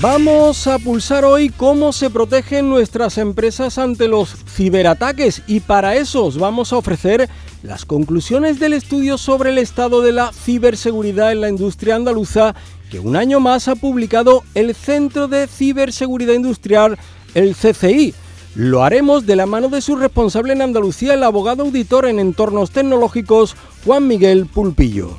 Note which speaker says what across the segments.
Speaker 1: Vamos a pulsar hoy cómo se protegen nuestras empresas ante los ciberataques y para eso os vamos a ofrecer las conclusiones del estudio sobre el estado de la ciberseguridad en la industria andaluza que un año más ha publicado el Centro de Ciberseguridad Industrial, el CCI. Lo haremos de la mano de su responsable en Andalucía, el abogado auditor en entornos tecnológicos, Juan Miguel Pulpillo.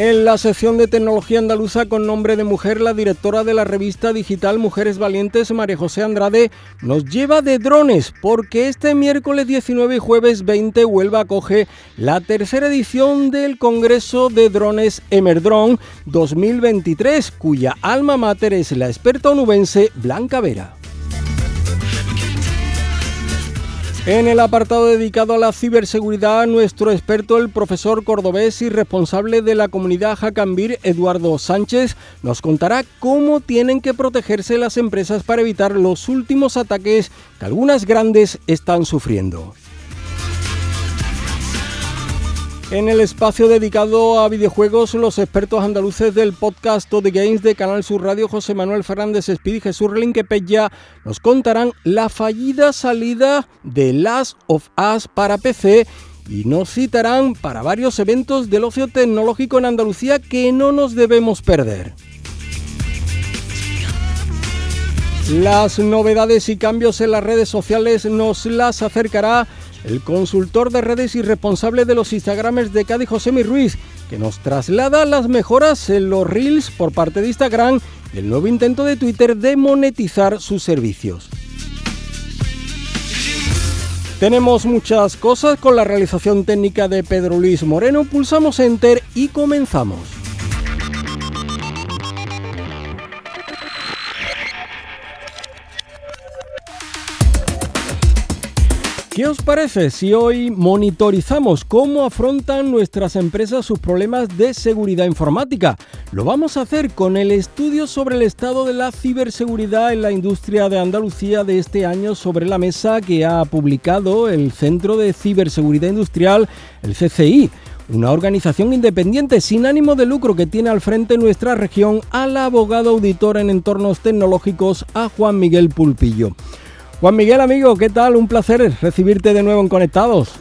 Speaker 1: En la sección de tecnología andaluza con nombre de mujer, la directora de la revista digital Mujeres Valientes, María José Andrade, nos lleva de drones porque este miércoles 19 y jueves 20 Huelva acoge la tercera edición del Congreso de Drones Emerdrone 2023, cuya alma mater es la experta onubense Blanca Vera. En el apartado dedicado a la ciberseguridad, nuestro experto, el profesor cordobés y responsable de la comunidad Jacambir, Eduardo Sánchez, nos contará cómo tienen que protegerse las empresas para evitar los últimos ataques que algunas grandes están sufriendo. En el espacio dedicado a videojuegos, los expertos andaluces del podcast The Games de Canal Sur Radio, José Manuel Fernández Espíritu y Jesús Relinquepella, nos contarán la fallida salida de Last of Us para PC y nos citarán para varios eventos del ocio tecnológico en Andalucía que no nos debemos perder. Las novedades y cambios en las redes sociales nos las acercará el consultor de redes y responsable de los Instagramers de Cádiz, José Ruiz, que nos traslada las mejoras en los Reels por parte de Instagram y el nuevo intento de Twitter de monetizar sus servicios. Tenemos muchas cosas con la realización técnica de Pedro Luis Moreno, pulsamos Enter y comenzamos. ¿Qué os parece si hoy monitorizamos cómo afrontan nuestras empresas sus problemas de seguridad informática? Lo vamos a hacer con el estudio sobre el estado de la ciberseguridad en la industria de Andalucía de este año sobre la mesa que ha publicado el Centro de Ciberseguridad Industrial, el CCI una organización independiente sin ánimo de lucro que tiene al frente nuestra región al abogado auditor en entornos tecnológicos a Juan Miguel Pulpillo. Juan Miguel, amigo, ¿qué tal? Un placer recibirte de nuevo en Conectados.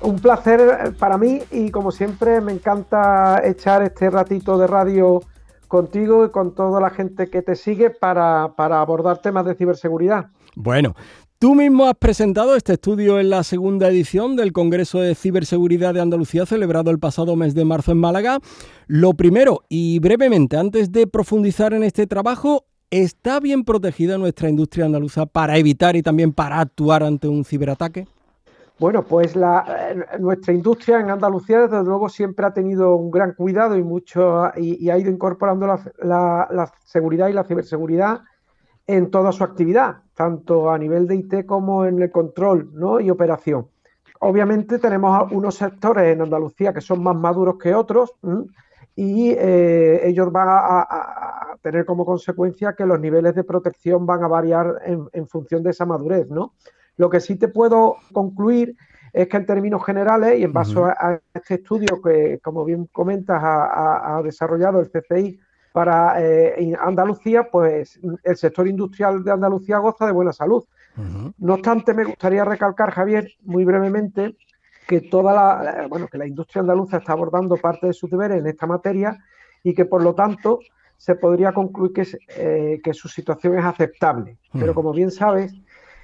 Speaker 2: Un placer para mí y como siempre me encanta echar este ratito de radio contigo y con toda la gente que te sigue para, abordar temas de ciberseguridad.
Speaker 1: Bueno, Tú mismo has presentado este estudio en la segunda edición del Congreso de Ciberseguridad de Andalucía celebrado el pasado mes de marzo en Málaga. Lo primero y brevemente, antes de profundizar en este trabajo, ¿Está bien protegida nuestra industria andaluza para evitar y también para actuar ante un ciberataque?
Speaker 2: Bueno, pues eh, nuestra industria en Andalucía, desde luego, siempre ha tenido un gran cuidado y mucho y, ha ido incorporando la, seguridad y la ciberseguridad en toda su actividad, tanto a nivel de IT como en el control y operación. Obviamente tenemos unos sectores en Andalucía que son más maduros que otros y eh, ellos van a, tener como consecuencia que los niveles de protección van a variar en, función de esa madurez, ¿no? Lo que sí te puedo concluir es que en términos generales y en base a, este estudio que, como bien comentas, ha, desarrollado el CCI para eh, Andalucía, pues el sector industrial de Andalucía goza de buena salud. No obstante, me gustaría recalcar, Javier, muy brevemente, que toda la, bueno, que la industria andaluza está abordando parte de sus deberes en esta materia y que por lo tanto se podría concluir que, eh, que su situación es aceptable. Pero mm. como bien sabes,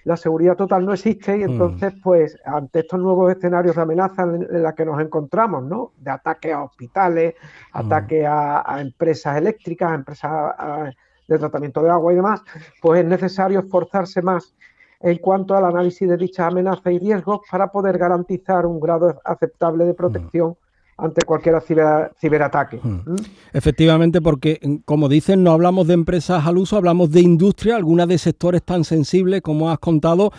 Speaker 2: la seguridad total no existe y mm. entonces, pues, ante estos nuevos escenarios de amenaza en, los que nos encontramos, ¿no? De ataques a hospitales, mm. ataques a, empresas eléctricas, a empresas de tratamiento de agua y demás, pues es necesario esforzarse más en cuanto al análisis de dichas amenazas y riesgos para poder garantizar un grado aceptable de protección ante cualquier ciberataque. Hmm.
Speaker 1: ¿Mm? Efectivamente, porque como dicen, no hablamos de empresas al uso, hablamos de industria, algunas de sectores tan sensibles como has contado,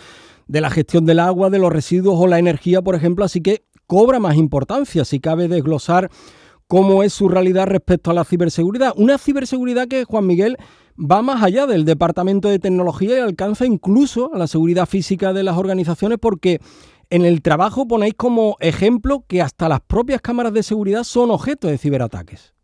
Speaker 1: de la gestión del agua, de los residuos o la energía, por ejemplo, así que cobra más importancia si cabe desglosar cómo es su realidad respecto a la ciberseguridad. Una ciberseguridad que, Juan Miguel, va más allá del Departamento de Tecnología y alcanza incluso a la seguridad física de las organizaciones porque en el trabajo ponéis como ejemplo que hasta las propias cámaras de seguridad son objeto de ciberataques.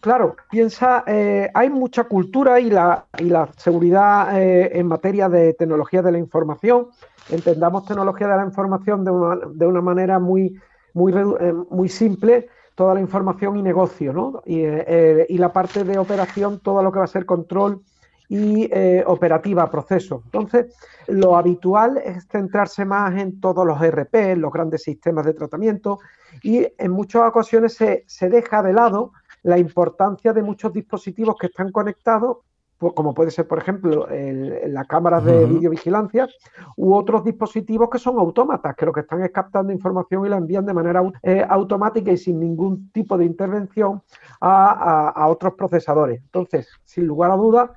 Speaker 2: Claro, piensa, eh, hay mucha cultura y la, y la seguridad eh, en materia de tecnología de la información. Entendamos tecnología de la información de una, de una manera muy, muy, eh, muy simple, toda la información y negocio, ¿no? Y, y, la parte de operación, todo lo que va a ser control y eh, operativa, proceso. Entonces, lo habitual es centrarse más en todos los ERP, los grandes sistemas de tratamiento, y en muchas ocasiones se, deja de lado la importancia de muchos dispositivos que están conectados como puede ser, por ejemplo, las cámaras de videovigilancia u otros dispositivos que son autómatas, que lo que están es captando información y la envían de manera eh, automática y sin ningún tipo de intervención a, a, otros procesadores. Entonces, sin lugar a dudas,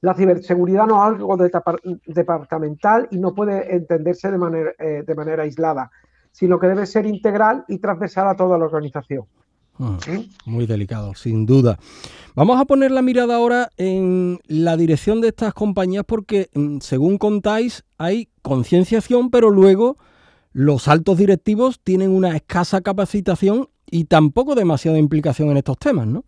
Speaker 2: la ciberseguridad no es algo departamental y no puede entenderse de manera, eh, de manera aislada, sino que debe ser integral y transversal a toda la organización.
Speaker 1: Mm, muy delicado, sin duda. Vamos a poner la mirada ahora en la dirección de estas compañías porque, mm, según contáis, hay concienciación, pero luego los altos directivos tienen una escasa capacitación y tampoco demasiada implicación en estos temas, ¿no?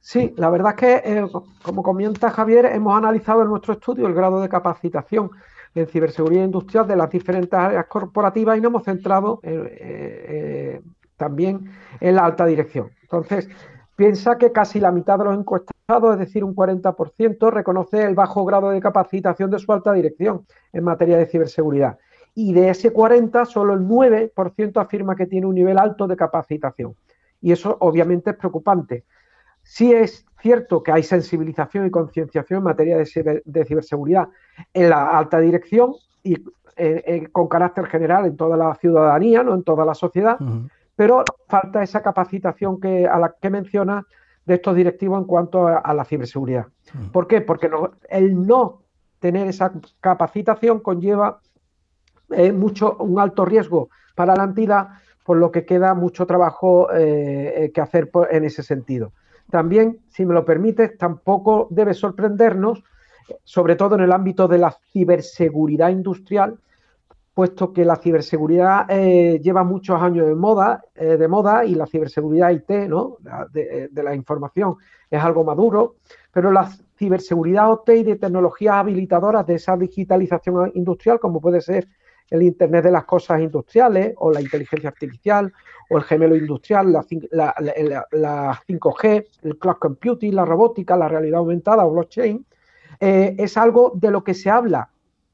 Speaker 2: Sí, la verdad es que, eh, como comenta Javier, hemos analizado en nuestro estudio el grado de capacitación en ciberseguridad industrial de las diferentes áreas corporativas y nos hemos centrado eh, eh, también en la alta dirección. Entonces, piensa que casi la mitad de los encuestados, es decir, un 40%, reconoce el bajo grado de capacitación de su alta dirección en materia de ciberseguridad. Y de ese 40, solo el 9% afirma que tiene un nivel alto de capacitación. Y eso obviamente es preocupante. Sí es cierto que hay sensibilización y concienciación en materia de, ciberseguridad en la alta dirección y eh, eh, con carácter general en toda la ciudadanía, no en toda la sociedad, pero falta esa capacitación que, a la que menciona de estos directivos en cuanto a, la ciberseguridad. ¿Por qué? Porque el no tener esa capacitación conlleva eh, mucho, un alto riesgo para la entidad, por lo que queda mucho trabajo que hacer en ese sentido. También, si me lo permites, tampoco debe sorprendernos, sobre todo en el ámbito de la ciberseguridad industrial, puesto que la ciberseguridad eh, lleva muchos años de moda, eh, de moda y la ciberseguridad IT, ¿no? De, de, la información, es algo maduro, pero la ciberseguridad OT y de tecnologías habilitadoras de esa digitalización industrial, como puede ser el Internet de las Cosas Industriales o la inteligencia artificial o el gemelo industrial, la, 5G, el cloud computing, la robótica, la realidad aumentada o blockchain, eh, es algo de lo que se habla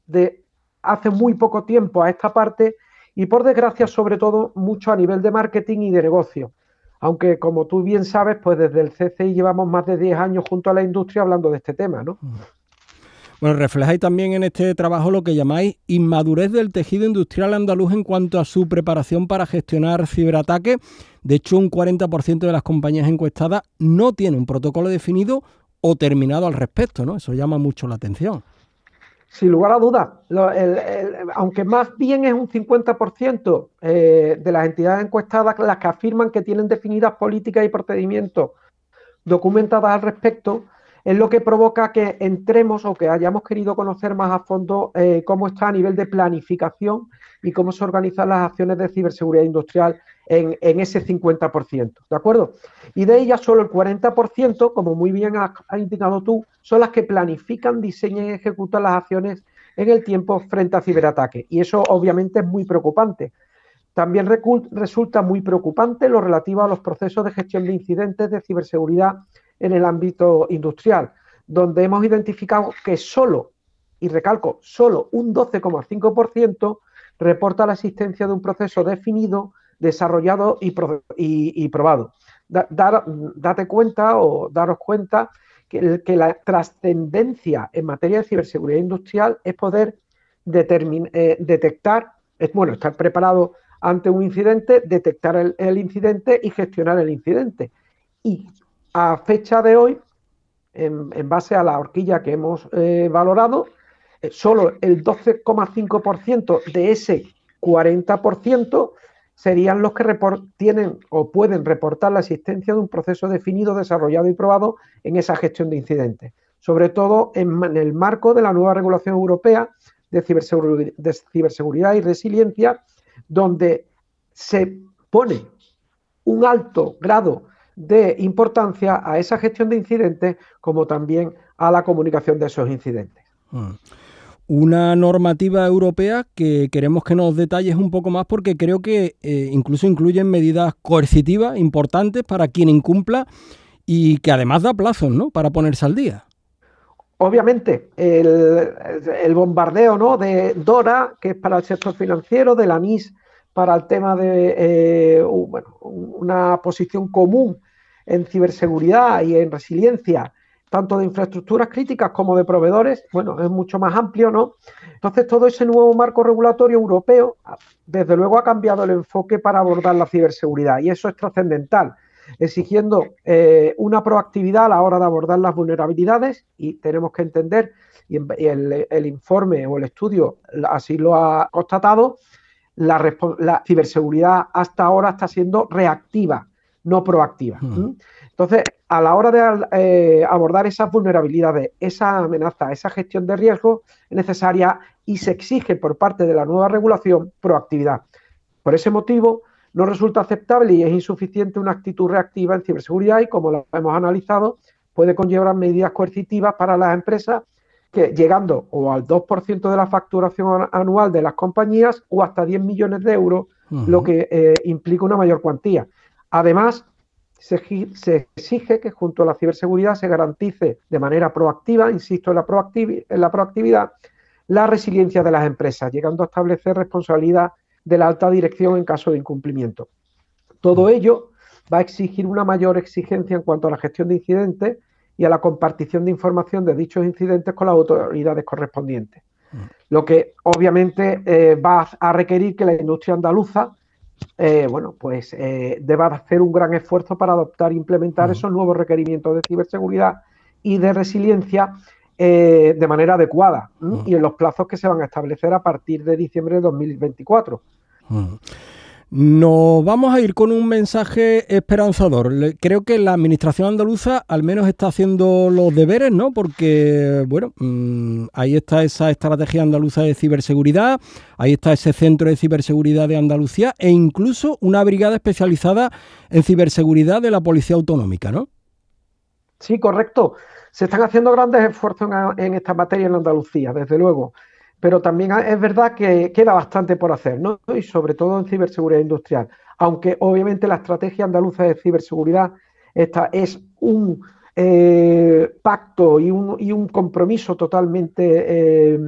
Speaker 2: de hace muy poco tiempo a esta parte y por desgracia sobre todo mucho a nivel de marketing y de negocio. Aunque como tú bien sabes, pues desde el CCI llevamos más de 10 años junto a la industria hablando de este tema, ¿no?
Speaker 1: Bueno, reflejáis también en este trabajo lo que llamáis inmadurez del tejido industrial andaluz en cuanto a su preparación para gestionar ciberataques. De hecho, un 40% de las compañías encuestadas no tiene un protocolo definido o terminado al respecto, ¿no? Eso llama mucho la atención.
Speaker 2: Sin lugar a dudas, aunque más bien es un 50% eh, de las entidades encuestadas las que afirman que tienen definidas políticas y procedimientos documentadas al respecto, es lo que provoca que entremos o que hayamos querido conocer más a fondo eh, cómo está a nivel de planificación y cómo se organizan las acciones de ciberseguridad industrial en, ese 50%, ¿de acuerdo? Y de ellas solo el 40%, como muy bien has, indicado tú, son las que planifican, diseñan y ejecutan las acciones en el tiempo frente a ciberataque. Y eso obviamente es muy preocupante. También resulta muy preocupante lo relativo a los procesos de gestión de incidentes de ciberseguridad en el ámbito industrial, donde hemos identificado que solo, y recalco, solo un 12,5% reporta la existencia de un proceso definido, desarrollado y, probado. date cuenta o daros cuenta que, la trascendencia en materia de ciberseguridad industrial es poder eh, detectar, es bueno, estar preparado ante un incidente, detectar el, incidente y gestionar el incidente. Y a fecha de hoy, en, base a la horquilla que hemos eh, valorado, eh, solo el 12,5% de ese 40% serían los que tienen o pueden reportar la existencia de un proceso definido, desarrollado y probado en esa gestión de incidentes, sobre todo en, el marco de la nueva regulación europea de ciberseguridad, y resiliencia, donde se pone un alto grado de importancia a esa gestión de incidentes como también a la comunicación de esos incidentes. Mm
Speaker 1: una normativa europea que queremos que nos detalles un poco más porque creo que eh, incluso incluyen medidas coercitivas importantes para quien incumpla y que además da plazos ¿no? para ponerse al día.
Speaker 2: Obviamente, el, bombardeo ¿no? de Dora, que es para el sector financiero, de la NIS para el tema de eh, una posición común en ciberseguridad y en resiliencia tanto de infraestructuras críticas como de proveedores, bueno, es mucho más amplio, ¿no? Entonces, todo ese nuevo marco regulatorio europeo, desde luego, ha cambiado el enfoque para abordar la ciberseguridad y eso es trascendental, exigiendo eh, una proactividad a la hora de abordar las vulnerabilidades y tenemos que entender, y el, informe o el estudio así lo ha constatado, la, ciberseguridad hasta ahora está siendo reactiva, no proactiva. Entonces, a la hora de eh, abordar esas vulnerabilidades, esa amenaza, esa gestión de riesgo, es necesaria y se exige por parte de la nueva regulación proactividad. Por ese motivo, no resulta aceptable y es insuficiente una actitud reactiva en ciberseguridad y, como lo hemos analizado, puede conllevar medidas coercitivas para las empresas que llegando o al 2% de la facturación anual de las compañías o hasta 10 millones de euros, lo que eh, implica una mayor cuantía. Además, se, exige que junto a la ciberseguridad se garantice de manera proactiva, insisto en la, en la proactividad, la resiliencia de las empresas, llegando a establecer responsabilidad de la alta dirección en caso de incumplimiento. Todo mm. ello va a exigir una mayor exigencia en cuanto a la gestión de incidentes y a la compartición de información de dichos incidentes con las autoridades correspondientes. Mm. Lo que obviamente eh, va a requerir que la industria andaluza eh, bueno, pues eh, deba hacer un gran esfuerzo para adoptar e implementar esos nuevos requerimientos de ciberseguridad y de resiliencia eh, de manera adecuada y en los plazos que se van a establecer a partir de diciembre de 2024.
Speaker 1: Nos vamos a ir con un mensaje esperanzador. Creo que la administración andaluza al menos está haciendo los deberes, ¿no? Porque, bueno, mm, ahí está esa estrategia andaluza de ciberseguridad, ahí está ese centro de ciberseguridad de Andalucía e incluso una brigada especializada en ciberseguridad de la Policía Autonómica, ¿no?
Speaker 2: Sí, correcto. Se están haciendo grandes esfuerzos en esta materia en Andalucía, desde luego pero también es verdad que queda bastante por hacer, ¿no? Y sobre todo en ciberseguridad industrial. Aunque obviamente la estrategia andaluza de ciberseguridad esta es un eh, pacto y un, compromiso totalmente eh,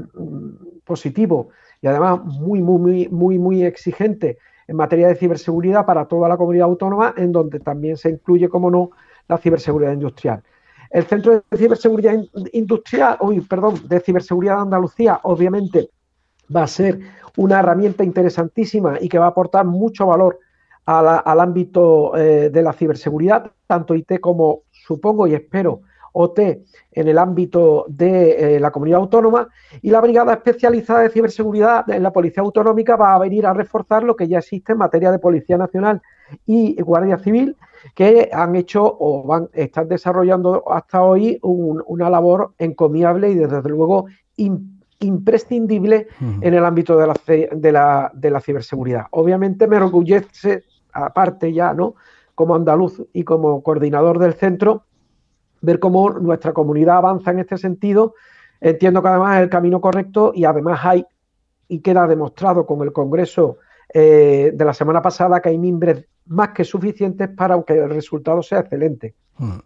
Speaker 2: positivo y además muy, muy, muy, muy, muy exigente en materia de ciberseguridad para toda la comunidad autónoma, en donde también se incluye, como no, la ciberseguridad industrial. El Centro de Ciberseguridad Industrial, uy, perdón, de Ciberseguridad de Andalucía, obviamente va a ser una herramienta interesantísima y que va a aportar mucho valor al ámbito eh, de la ciberseguridad, tanto IT como, supongo y espero, OT en el ámbito de eh, la comunidad autónoma y la Brigada Especializada de Ciberseguridad en la Policía Autonómica va a venir a reforzar lo que ya existe en materia de Policía Nacional y Guardia Civil que han hecho o van, están desarrollando hasta hoy una labor encomiable y desde luego imprescindible en el ámbito de la, de, la, de la ciberseguridad. Obviamente me enorgullece, aparte ya, ¿no? Como andaluz y como coordinador del centro, ver cómo nuestra comunidad avanza en este sentido. Entiendo que además es el camino correcto y además hay, y queda demostrado con el Congreso eh, de la semana pasada, que hay mimbres más que suficientes para que el resultado sea excelente. Mm.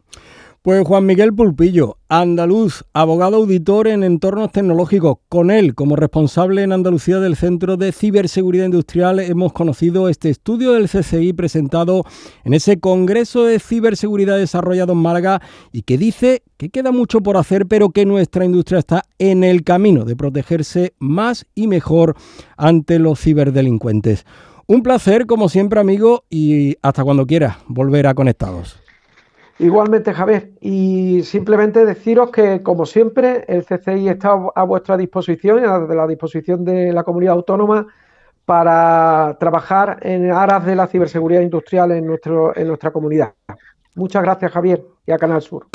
Speaker 1: Pues Juan Miguel Pulpillo, andaluz, abogado auditor en entornos tecnológicos. Con él, como responsable en Andalucía del Centro de Ciberseguridad Industrial, hemos conocido este estudio del CCI presentado en ese Congreso de Ciberseguridad desarrollado en Málaga y que dice que queda mucho por hacer, pero que nuestra industria está en el camino de protegerse más y mejor ante los ciberdelincuentes. Un placer, como siempre, amigo, y hasta cuando quieras volver a Conectados.
Speaker 2: Igualmente, Javier. Y simplemente deciros que, como siempre, el CCI está a vuestra disposición y a la disposición de la comunidad autónoma para trabajar en aras de la ciberseguridad industrial en, nuestro, en nuestra comunidad. Muchas gracias, Javier, y a Canal Sur.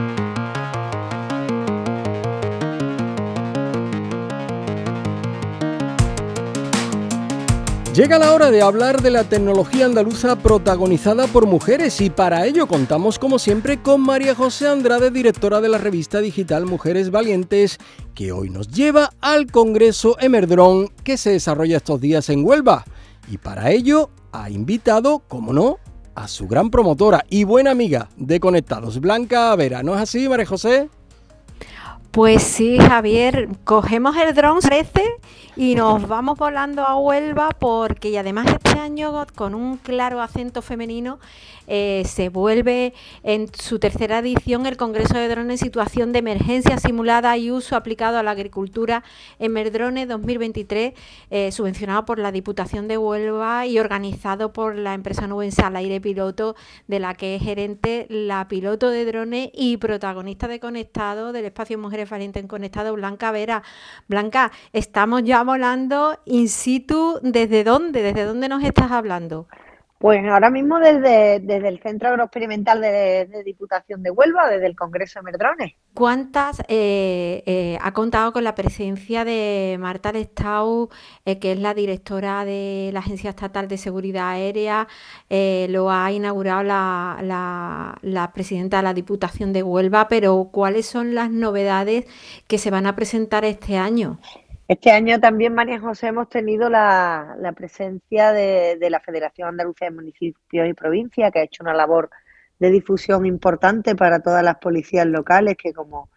Speaker 1: Llega la hora de hablar de la tecnología andaluza protagonizada por mujeres y para ello contamos como siempre con María José Andrade, directora de la revista digital Mujeres Valientes, que hoy nos lleva al Congreso Emerdrón que se desarrolla estos días en Huelva. Y para ello ha invitado, como no, a su gran promotora y buena amiga de Conectados, Blanca Vera. ¿No es así, María José?
Speaker 3: Pues sí, Javier, cogemos el dron, parece, y nos vamos volando a Huelva porque, y además este año con un claro acento femenino, eh, se vuelve en su tercera edición el Congreso de Drones en situación de emergencia simulada y uso aplicado a la agricultura en Merdrone 2023, eh, subvencionado por la Diputación de Huelva y organizado por la empresa nubense Al Aire Piloto, de la que es gerente la piloto de drones y protagonista de Conectado del espacio Mujeres Valientes en Conectado, Blanca Vera. Blanca, estamos ya volando in situ. ¿Desde dónde? ¿Desde dónde nos estás hablando?
Speaker 4: Pues ahora mismo desde, desde el Centro Agroexperimental de, Diputación de Huelva, desde el Congreso de Merdrones.
Speaker 3: ¿Cuántas eh, eh, ha contado con la presencia de Marta Lestau, eh, que es la directora de la Agencia Estatal de Seguridad Aérea? lo ha inaugurado la, la, la presidenta de la Diputación de Huelva, pero ¿cuáles son las novedades que se van a presentar este año?
Speaker 4: Este año también, María José, hemos tenido la, presencia de, la Federación Andalucía de Municipios y Provincias, que ha hecho una labor de difusión importante para todas las policías locales, que como,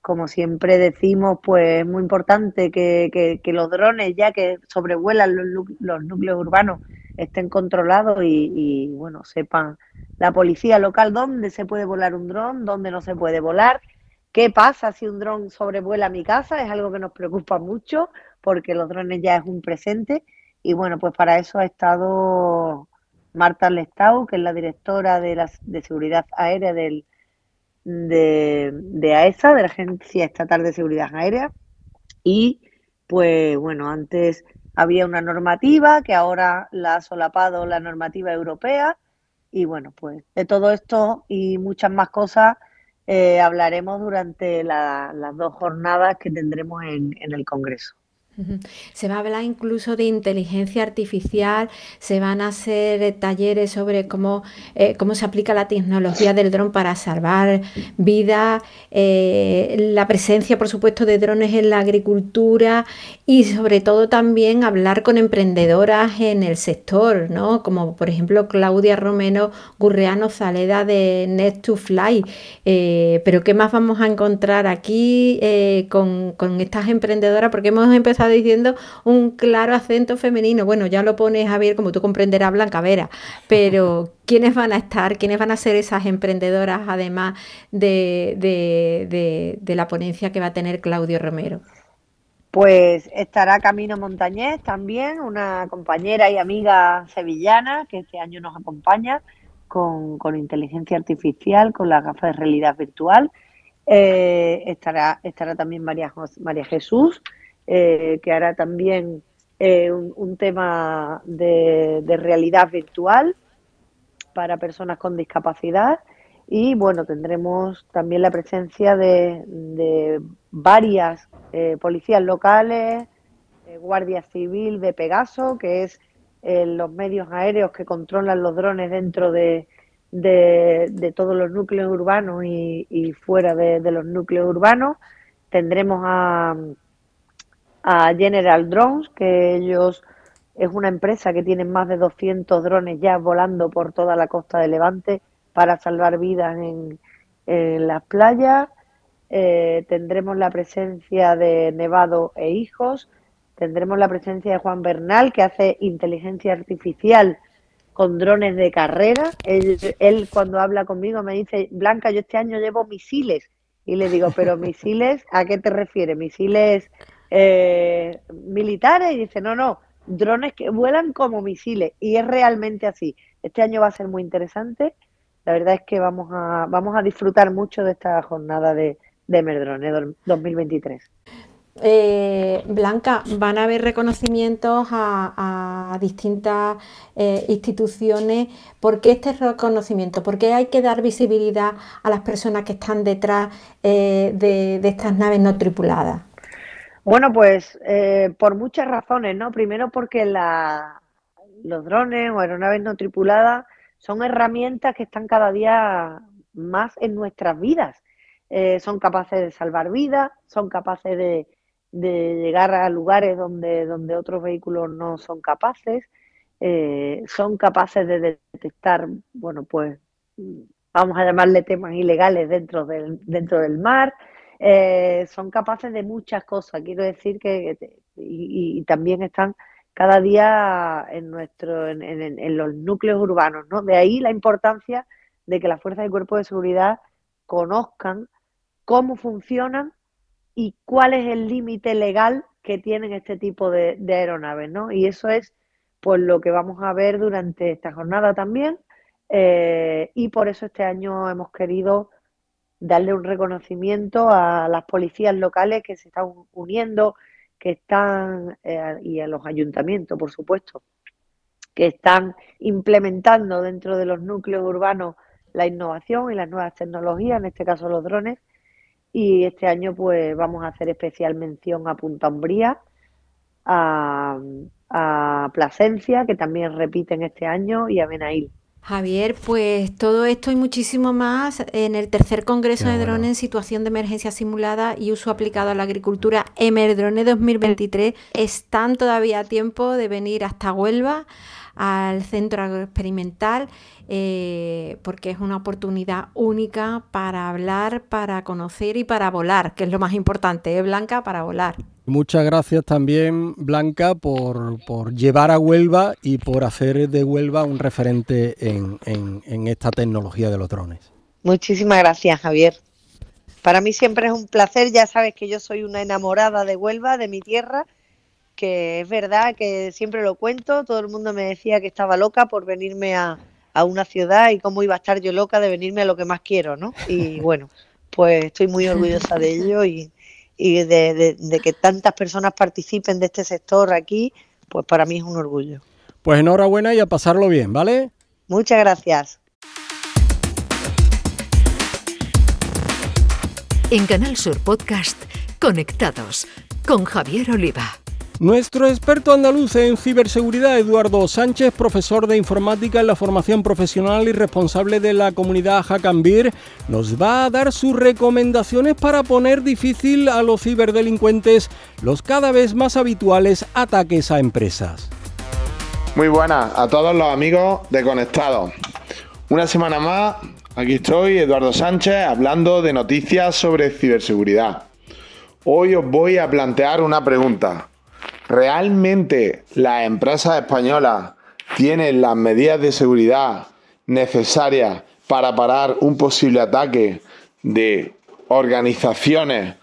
Speaker 4: como siempre decimos, pues es muy importante que, los drones, ya que sobrevuelan los, núcleos urbanos, estén controlados y, y, bueno, sepan la policía local dónde se puede volar un dron, dónde no se puede volar ¿Qué pasa si un dron sobrevuela mi casa? Es algo que nos preocupa mucho porque los drones ya es un presente. Y bueno, pues para eso ha estado Marta Lestau, que es la directora de, la, de Seguridad Aérea del, de, de AESA, de la Agencia Estatal de Seguridad Aérea. Y pues bueno, antes había una normativa que ahora la ha solapado la normativa europea. Y bueno, pues de todo esto y muchas más cosas eh, hablaremos durante las dos jornadas que tendremos en el Congreso.
Speaker 3: Se va a hablar incluso de inteligencia artificial, se van a hacer eh, talleres sobre cómo, eh, cómo se aplica la tecnología del dron para salvar vidas, eh, la presencia, por supuesto, de drones en la agricultura y sobre todo también hablar con emprendedoras en el sector, ¿no? como por ejemplo Claudia Romero Gurreano Zaleda de Net to Fly. pero ¿qué más vamos a encontrar aquí con, con estas emprendedoras? Porque hemos empezado diciendo un claro acento femenino. Bueno, ya lo pone Javier, como tú comprenderás, Blanca Vera, pero ¿quiénes van a estar? ¿Quiénes van a ser esas emprendedoras, además de, de, la ponencia que va a tener Claudio Romero?
Speaker 4: Pues estará Camino Montañés también, una compañera y amiga sevillana que este año nos acompaña con, inteligencia artificial, con las gafas de realidad virtual. Eh, estará, estará también María, María Jesús, eh, que hará también eh, un, tema de, realidad virtual para personas con discapacidad. Y bueno, tendremos también la presencia de, varias eh, policías locales, Guardia Civil de Pegaso, que es los medios aéreos que controlan los drones dentro de, de, todos los núcleos urbanos y, y fuera de, los núcleos urbanos. Tendremos a, a General Drones, que ellos es una empresa que tiene más de 200 drones ya volando por toda la costa de Levante para salvar vidas en, las playas. Eh, tendremos la presencia de Nevado e Hijos. Tendremos la presencia de Juan Bernal, que hace inteligencia artificial con drones de carrera. Él, él, cuando habla conmigo me dice, Blanca, yo este año llevo misiles. Y le digo, pero misiles, ¿a qué te refieres? ¿Misiles eh, militares y dice, no, no, drones que vuelan como misiles y es realmente así. Este año va a ser muy interesante. La verdad es que vamos a, vamos a disfrutar mucho de esta jornada de, de Merdrone 2023.
Speaker 3: Eh, Blanca, van a haber reconocimientos a, distintas eh, instituciones. ¿Por qué este reconocimiento? ¿Por qué hay que dar visibilidad a las personas que están detrás eh, de, estas naves no tripuladas?
Speaker 4: Bueno, pues por muchas razones, ¿no? Primero porque los drones o aeronaves no tripuladas son herramientas que están cada día más en nuestras vidas. son capaces de salvar vidas, son capaces de, de llegar a lugares donde, donde otros vehículos no son capaces, eh, son capaces de detectar, bueno, pues vamos a llamarle temas ilegales dentro del, dentro del mar, eh, son capaces de muchas cosas, quiero decir que, y, también están cada día en, nuestro, en, en, los núcleos urbanos, ¿no? De ahí la importancia de que las fuerzas y cuerpos de seguridad conozcan cómo funcionan y cuál es el límite legal que tienen este tipo de, aeronaves, ¿no? Y eso es pues lo que vamos a ver durante esta jornada también eh, y por eso este año hemos querido darle un reconocimiento a las policías locales que se están uniendo, que están, eh, y a los ayuntamientos, por supuesto, que están implementando dentro de los núcleos urbanos la innovación y las nuevas tecnologías, en este caso los drones, y este año pues vamos a hacer especial mención a Punta Umbría, a, Plasencia, que también repiten este año, y a Benail.
Speaker 3: Javier, pues todo esto y muchísimo más en el tercer Congreso de Drones en Situación de Emergencia Simulada y Uso Aplicado a la Agricultura, Emerdrone 2023, están todavía a tiempo de venir hasta Huelva al centro agroexperimental eh, porque es una oportunidad única para hablar, para conocer y para volar, que es lo más importante, ¿eh, Blanca? Para volar.
Speaker 1: Muchas gracias también, Blanca, por, llevar a Huelva y por hacer de Huelva un referente en, en esta tecnología de los drones.
Speaker 4: Muchísimas gracias, Javier. Para mí siempre es un placer, ya sabes que yo soy una enamorada de Huelva, de mi tierra, que es verdad que siempre lo cuento, todo el mundo me decía que estaba loca por venirme a, una ciudad y cómo iba a estar yo loca de venirme a lo que más quiero, ¿no? Y bueno, pues estoy muy orgullosa de ello y, de, de, que tantas personas participen de este sector aquí, pues para mí es un orgullo.
Speaker 1: Pues enhorabuena y a pasarlo bien, ¿vale?
Speaker 4: Muchas gracias.
Speaker 5: En Canal Sur Podcast, Conectados con Javier Oliva.
Speaker 1: Nuestro experto andaluz en ciberseguridad, Eduardo Sánchez, profesor de informática en la formación profesional y responsable de la comunidad Hackambir, nos va a dar sus recomendaciones para poner difícil a los ciberdelincuentes los cada vez más habituales ataques a empresas.
Speaker 6: Muy buenas a todos los amigos de Conectados. Una semana más, aquí estoy, Eduardo Sánchez, hablando de noticias sobre ciberseguridad. Hoy os voy a plantear una pregunta. ¿Realmente las empresas españolas tienen las medidas de seguridad necesarias para parar un posible ataque de organizaciones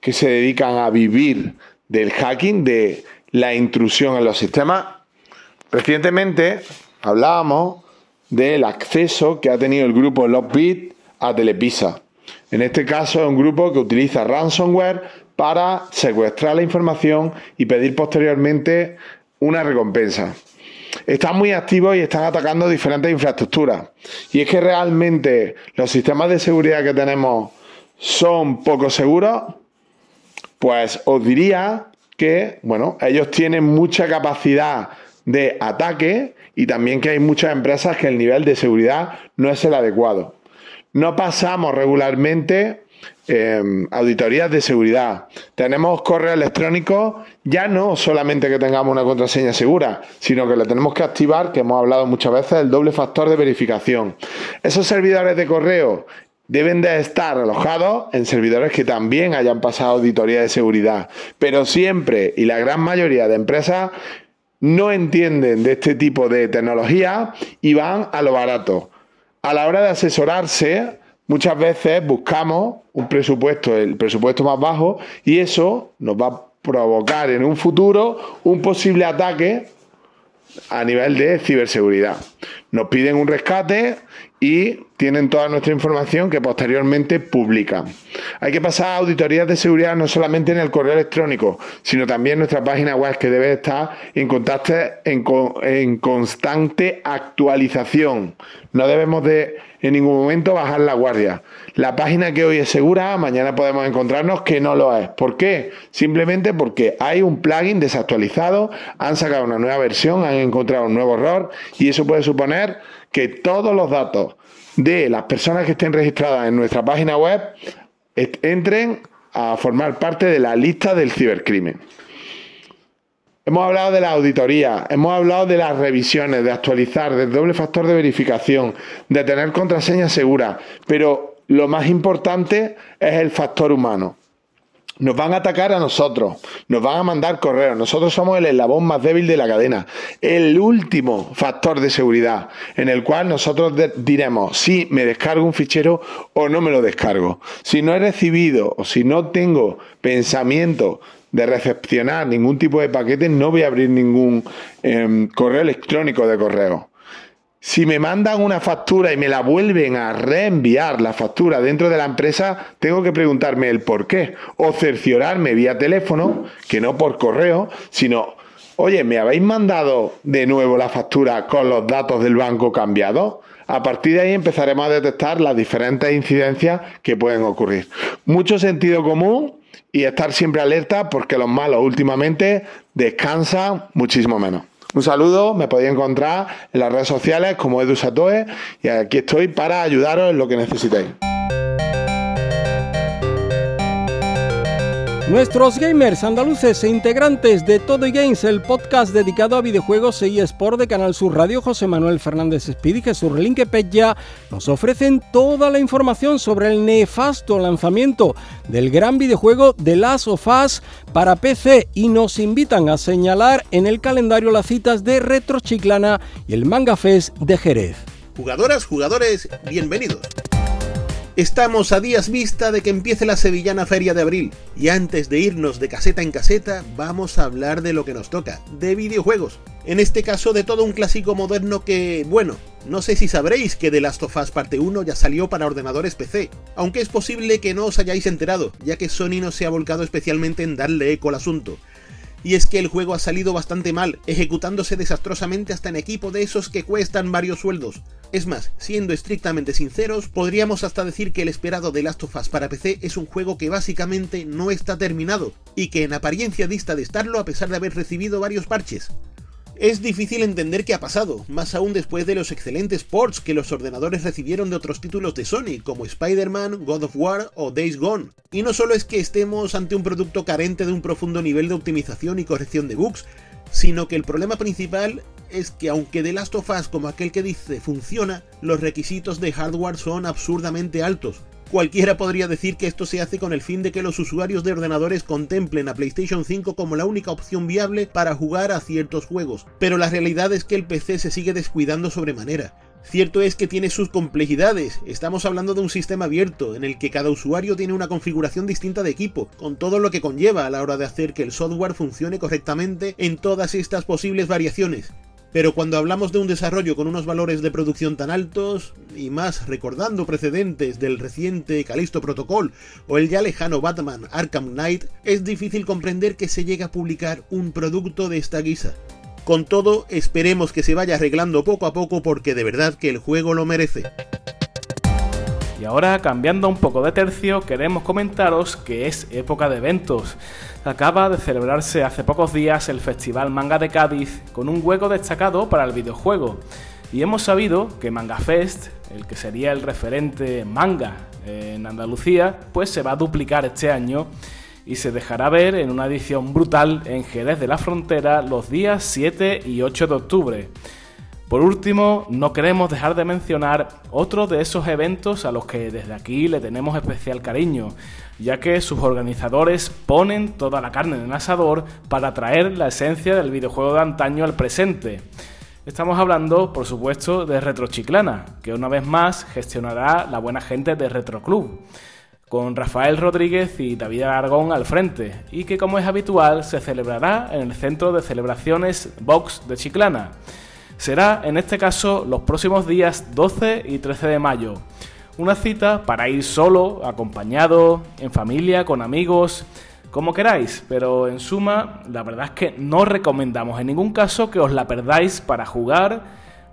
Speaker 6: que se dedican a vivir del hacking, de la intrusión en los sistemas? Recientemente hablábamos del acceso que ha tenido el grupo Lockbit a Telepisa. En este caso es un grupo que utiliza ransomware para secuestrar la información y pedir posteriormente una recompensa. Están muy activos y están atacando diferentes infraestructuras. Y es que realmente los sistemas de seguridad que tenemos son poco seguros, pues os diría que, bueno, ellos tienen mucha capacidad de ataque y también que hay muchas empresas que el nivel de seguridad no es el adecuado. No pasamos regularmente Em, auditorías de seguridad. Tenemos correo electrónico, ya no solamente que tengamos una contraseña segura, sino que le tenemos que activar, que hemos hablado muchas veces, el doble factor de verificación. Esos servidores de correo deben de estar alojados en servidores que también hayan pasado auditoría de seguridad. Pero siempre, y la gran mayoría de empresas, no entienden de este tipo de tecnología y van a lo barato. A la hora de asesorarse, Muchas veces buscamos un presupuesto, el presupuesto más bajo, y eso nos va provocar en un futuro un posible ataque a nivel de ciberseguridad. Nos piden un rescate y tienen toda nuestra información que posteriormente publican. Hay que pasar auditorías de seguridad no solamente en el correo electrónico, sino también en nuestra página web que debe estar en, en, en constante actualización. No debemos de en ningún momento bajar la guardia. La página que hoy es segura, mañana podemos encontrarnos que no lo es. ¿Por qué? Simplemente porque hay un plugin desactualizado, han sacado una nueva versión, han encontrado un nuevo error y eso puede suponer que todos los datos de las personas que estén registradas en nuestra página web entren a formar parte de la lista del cibercrimen. Hemos hablado de la auditoría, hemos hablado de las revisiones, de actualizar, del doble factor de verificación, de tener contraseñas seguras, pero lo más importante es el factor humano. Nos van a atacar a nosotros, nos van a mandar correos, nosotros somos el eslabón más débil de la cadena, el último factor de seguridad en el cual nosotros diremos si me descargo un fichero o no me lo descargo. Si no he recibido o si no tengo pensamiento de recepcionar ningún tipo de paquete, no voy a abrir ningún em, correo electrónico de correo. Si me mandan una factura y me la vuelven a reenviar la factura dentro de la empresa, tengo que preguntarme el por qué o cerciorarme vía teléfono, que no por correo, sino, oye, ¿me habéis mandado de nuevo la factura con los datos del banco cambiados? A partir de ahí empezaremos a detectar las diferentes incidencias que pueden ocurrir. Mucho sentido común y estar siempre alerta porque los malos últimamente descansan muchísimo menos. Un saludo, me podéis encontrar en las redes sociales como Edu Satoe y aquí estoy para ayudaros en lo que necesitéis.
Speaker 1: Nuestros gamers andaluces e integrantes de Todo y Games, el podcast dedicado a videojuegos e eSport de Canal Sur Radio, José Manuel Fernández Speed y Jesús Relinque nos ofrecen toda la información sobre el nefasto lanzamiento del gran videojuego The Last of Us para PC y nos invitan a señalar en el calendario las citas de Retro Chiclana y el Manga Fest de Jerez.
Speaker 7: Jugadoras, jugadores, bienvenidos. Estamos a días vista de que empiece la Sevillana Feria de Abril, y antes de irnos de caseta en caseta, vamos a hablar de lo que nos toca, de videojuegos. En este caso de todo un clásico moderno que, bueno, no sé si sabréis que The Last of Us Parte 1 ya salió para ordenadores PC, aunque es posible que no os hayáis enterado, ya que Sony no se ha volcado especialmente en darle eco al asunto. Y es que el juego ha salido bastante mal, ejecutándose desastrosamente hasta en equipo de esos que cuestan varios sueldos. Es más, siendo estrictamente sinceros, podríamos hasta decir que el esperado de Last of Us para PC es un juego que básicamente no está terminado, y que en apariencia dista de estarlo a pesar de haber recibido varios parches. Es difícil entender qué ha pasado, más aún después de los excelentes ports que los ordenadores recibieron de otros títulos de Sony, como Spider-Man, God of War o Days Gone. Y no solo es que estemos ante un producto carente de un profundo nivel de optimización y corrección de bugs, sino que el problema principal es que aunque The Last of Us, como aquel que dice, funciona, los requisitos de hardware son absurdamente altos. Cualquiera podría decir que esto se hace con el fin de que los usuarios de ordenadores contemplen a PlayStation 5 como la única opción viable para jugar a ciertos juegos, pero la realidad es que el PC se sigue descuidando sobremanera. Cierto es que tiene sus complejidades, estamos hablando de un sistema abierto, en el que cada usuario tiene una configuración distinta de equipo, con todo lo que conlleva a la hora de hacer que el software funcione correctamente en todas estas posibles variaciones. Pero cuando hablamos de un desarrollo con unos valores de producción tan altos, y más recordando precedentes del reciente Callisto Protocol o el ya lejano Batman Arkham Knight, es difícil comprender que se llegue a publicar un producto de esta guisa. Con todo, esperemos que se vaya arreglando poco a poco porque de verdad que el juego lo merece.
Speaker 8: Y ahora, cambiando un poco de tercio, queremos comentaros que es época de eventos. Acaba de celebrarse hace pocos días el Festival Manga de Cádiz con un hueco destacado para el videojuego. Y hemos sabido que Manga Fest, el que sería el referente manga en Andalucía, pues se va a duplicar este año y se dejará ver en una edición brutal en Jerez de la Frontera los días 7 y 8 de octubre. Por último, no queremos dejar de mencionar otro de esos eventos a los que desde aquí le tenemos especial cariño, ya que sus organizadores ponen toda la carne en el asador para traer la esencia del videojuego de antaño al presente. Estamos hablando, por supuesto, de Retrochiclana, que una vez más gestionará la buena gente de Retro Club. con Rafael Rodríguez y David Aragón al frente, y que como es habitual se celebrará en el Centro de Celebraciones Vox de Chiclana. Será en este caso los próximos días 12 y 13 de mayo. Una cita para ir solo, acompañado, en familia, con amigos, como queráis, pero en suma, la verdad es que no recomendamos en ningún caso que os la perdáis para jugar,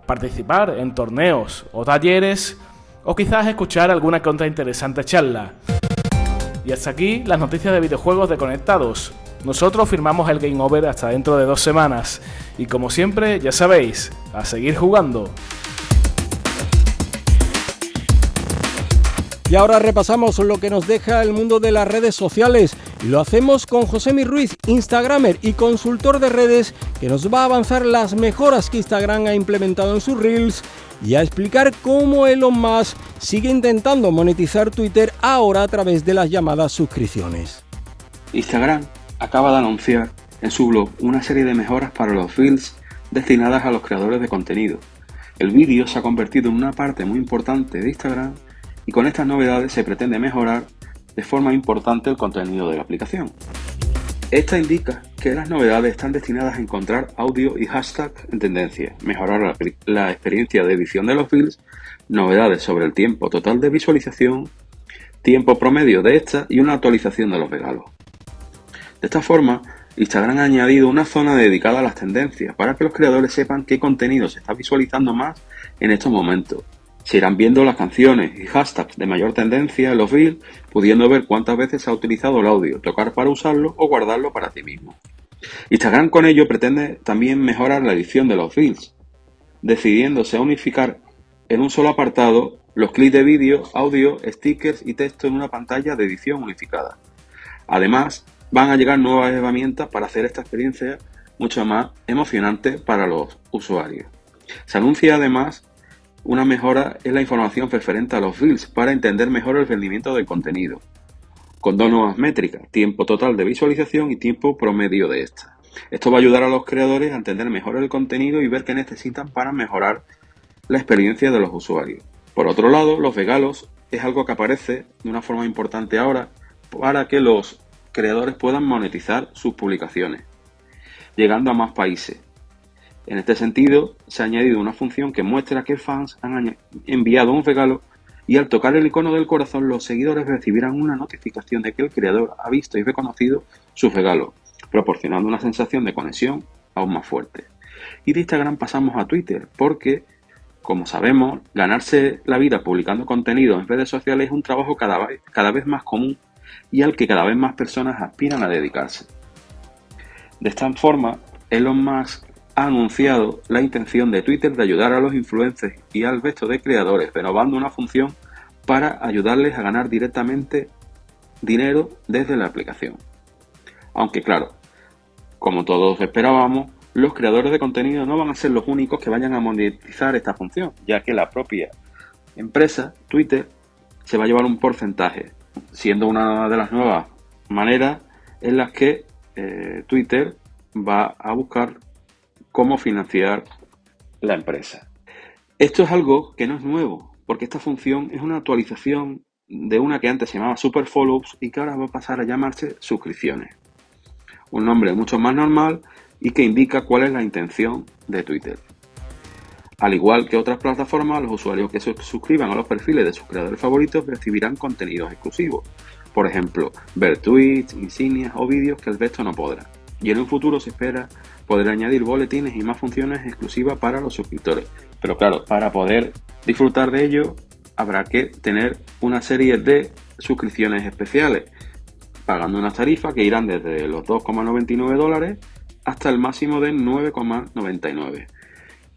Speaker 8: participar en torneos o talleres o quizás escuchar alguna contra interesante charla. Y hasta aquí las noticias de videojuegos de Conectados. Nosotros firmamos el Game Over hasta dentro de dos semanas. Y como siempre, ya sabéis, a seguir jugando.
Speaker 1: Y ahora repasamos lo que nos deja el mundo de las redes sociales y lo hacemos con José Ruiz, Instagramer y consultor de redes, que nos va a avanzar las mejoras que Instagram ha implementado en sus Reels y a explicar cómo Elon Musk sigue intentando monetizar Twitter ahora a través de las llamadas suscripciones.
Speaker 9: Instagram acaba de anunciar en su blog una serie de mejoras para los Reels destinadas a los creadores de contenido. El vídeo se ha convertido en una parte muy importante de Instagram y con estas novedades se pretende mejorar de forma importante el contenido de la aplicación. Esta indica que las novedades están destinadas a encontrar audio y hashtag en tendencia, mejorar la, experiencia de edición de los reels, novedades sobre el tiempo total de visualización, tiempo promedio de esta y una actualización de los regalos. De esta forma, Instagram ha añadido una zona dedicada a las tendencias para que los creadores sepan qué contenido se está visualizando más en estos momentos se irán viendo las canciones y hashtags de mayor tendencia en los reels, pudiendo ver cuántas veces se ha utilizado el audio, tocar para usarlo o guardarlo para ti mismo. Instagram con ello pretende también mejorar la edición de los reels, decidiéndose a unificar en un solo apartado los clips de vídeo, audio, stickers y texto en una pantalla de edición unificada. Además, van a llegar nuevas herramientas para hacer esta experiencia mucho más emocionante para los usuarios. Se anuncia además una mejora es la información referente a los reels para entender mejor el rendimiento del contenido, con dos nuevas métricas, tiempo total de visualización y tiempo promedio de esta. Esto va a ayudar a los creadores a entender mejor el contenido y ver qué necesitan para mejorar la experiencia de los usuarios. Por otro lado, los regalos es algo que aparece de una forma importante ahora para que los creadores puedan monetizar sus publicaciones, llegando a más países. En este sentido, se ha añadido una función que muestra que fans han enviado un regalo y al tocar el icono del corazón los seguidores recibirán una notificación de que el creador ha visto y reconocido su regalo, proporcionando una sensación de conexión aún más fuerte. Y de Instagram pasamos a Twitter, porque, como sabemos, ganarse la vida publicando contenido en redes sociales es un trabajo cada vez, cada vez más común y al que cada vez más personas aspiran a dedicarse. De esta forma, Elon Musk ha anunciado la intención de Twitter de ayudar a los influencers y al resto de creadores, renovando una función para ayudarles a ganar directamente dinero desde la aplicación. Aunque claro, como todos esperábamos, los creadores de contenido no van a ser los únicos que vayan a monetizar esta función, ya que la propia empresa, Twitter, se va a llevar un porcentaje, siendo una de las nuevas maneras en las que eh, Twitter va a buscar cómo financiar la empresa. Esto es algo que no es nuevo, porque esta función es una actualización de una que antes se llamaba Super Follows y que ahora va a pasar a llamarse suscripciones. Un nombre mucho más normal y que indica cuál es la intención de Twitter. Al igual que otras plataformas, los usuarios que se suscriban a los perfiles de sus creadores favoritos recibirán contenidos exclusivos. Por ejemplo, ver tweets, insignias o vídeos que el resto no podrá. Y en un futuro se espera poder añadir boletines y más funciones exclusivas para los suscriptores. Pero claro, para poder disfrutar de ello habrá que tener una serie de suscripciones especiales, pagando unas tarifas que irán desde los 2,99 dólares hasta el máximo de 9,99.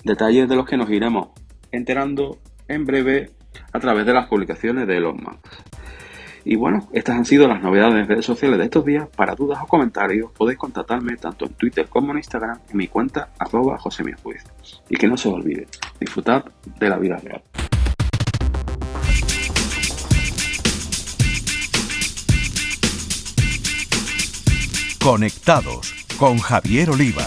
Speaker 9: Detalles de los que nos iremos enterando en breve a través de las publicaciones de Elon Musk. Y bueno, estas han sido las novedades en redes sociales de estos días. Para dudas o comentarios podéis contactarme tanto en Twitter como en Instagram en mi cuenta arroba Y que no se os olvide, disfrutad de la vida real.
Speaker 10: Conectados con Javier Oliva.